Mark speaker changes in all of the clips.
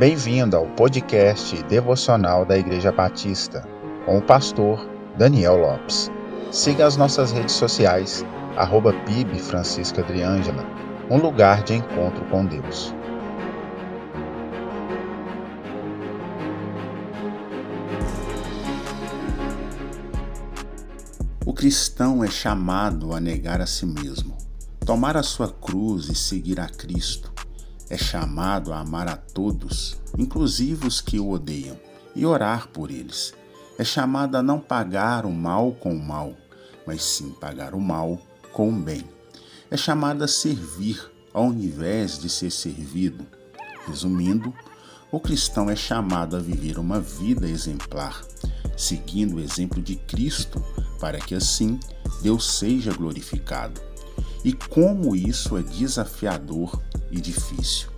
Speaker 1: Bem-vindo ao podcast devocional da Igreja Batista, com o pastor Daniel Lopes. Siga as nossas redes sociais, arroba PIB Francisca Adriângela, um lugar de encontro com Deus.
Speaker 2: O cristão é chamado a negar a si mesmo, tomar a sua cruz e seguir a Cristo é chamado a amar a todos, inclusive os que o odeiam, e orar por eles. É chamado a não pagar o mal com o mal, mas sim pagar o mal com o bem. É chamado a servir ao invés de ser servido. Resumindo, o cristão é chamado a viver uma vida exemplar, seguindo o exemplo de Cristo, para que assim Deus seja glorificado. E como isso é desafiador e difícil.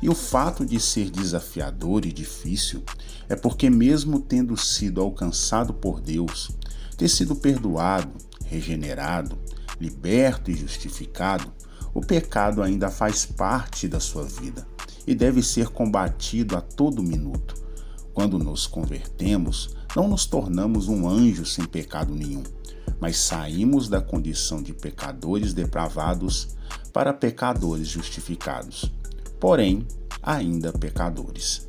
Speaker 2: E o fato de ser desafiador e difícil é porque, mesmo tendo sido alcançado por Deus, ter sido perdoado, regenerado, liberto e justificado, o pecado ainda faz parte da sua vida e deve ser combatido a todo minuto. Quando nos convertemos, não nos tornamos um anjo sem pecado nenhum, mas saímos da condição de pecadores depravados para pecadores justificados, porém ainda pecadores.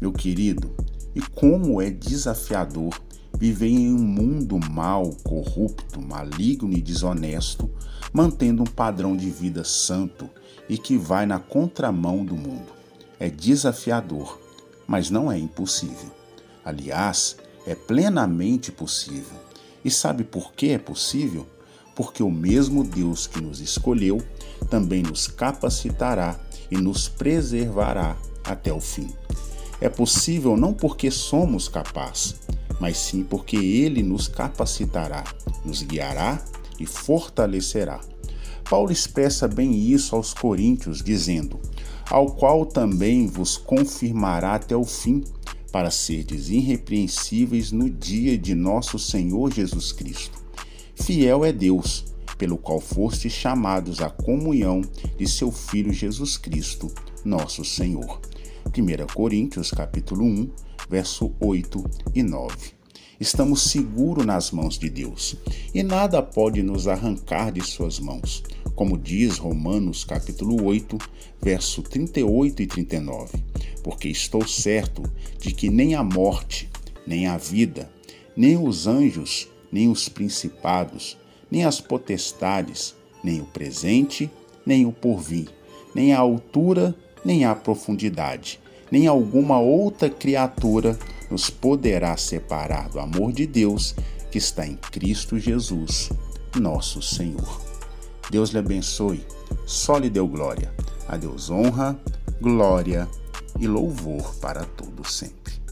Speaker 2: Meu querido, e como é desafiador viver em um mundo mau, corrupto, maligno e desonesto, mantendo um padrão de vida santo e que vai na contramão do mundo. É desafiador, mas não é impossível. Aliás, é plenamente possível. E sabe por que é possível? Porque o mesmo Deus que nos escolheu também nos capacitará e nos preservará até o fim. É possível não porque somos capazes, mas sim porque Ele nos capacitará, nos guiará e fortalecerá. Paulo expressa bem isso aos Coríntios, dizendo: Ao qual também vos confirmará até o fim, para serdes irrepreensíveis no dia de nosso Senhor Jesus Cristo. Fiel é Deus pelo qual fostes chamados à comunhão de seu Filho Jesus Cristo, nosso Senhor. 1 Coríntios capítulo 1, verso 8 e 9. Estamos seguros nas mãos de Deus, e nada pode nos arrancar de suas mãos, como diz Romanos capítulo 8, verso 38 e 39. Porque estou certo de que nem a morte, nem a vida, nem os anjos, nem os principados, nem as potestades, nem o presente, nem o porvir, nem a altura, nem a profundidade, nem alguma outra criatura nos poderá separar do amor de Deus que está em Cristo Jesus, nosso Senhor. Deus lhe abençoe, só lhe deu glória. A Deus honra, glória e louvor para todo sempre.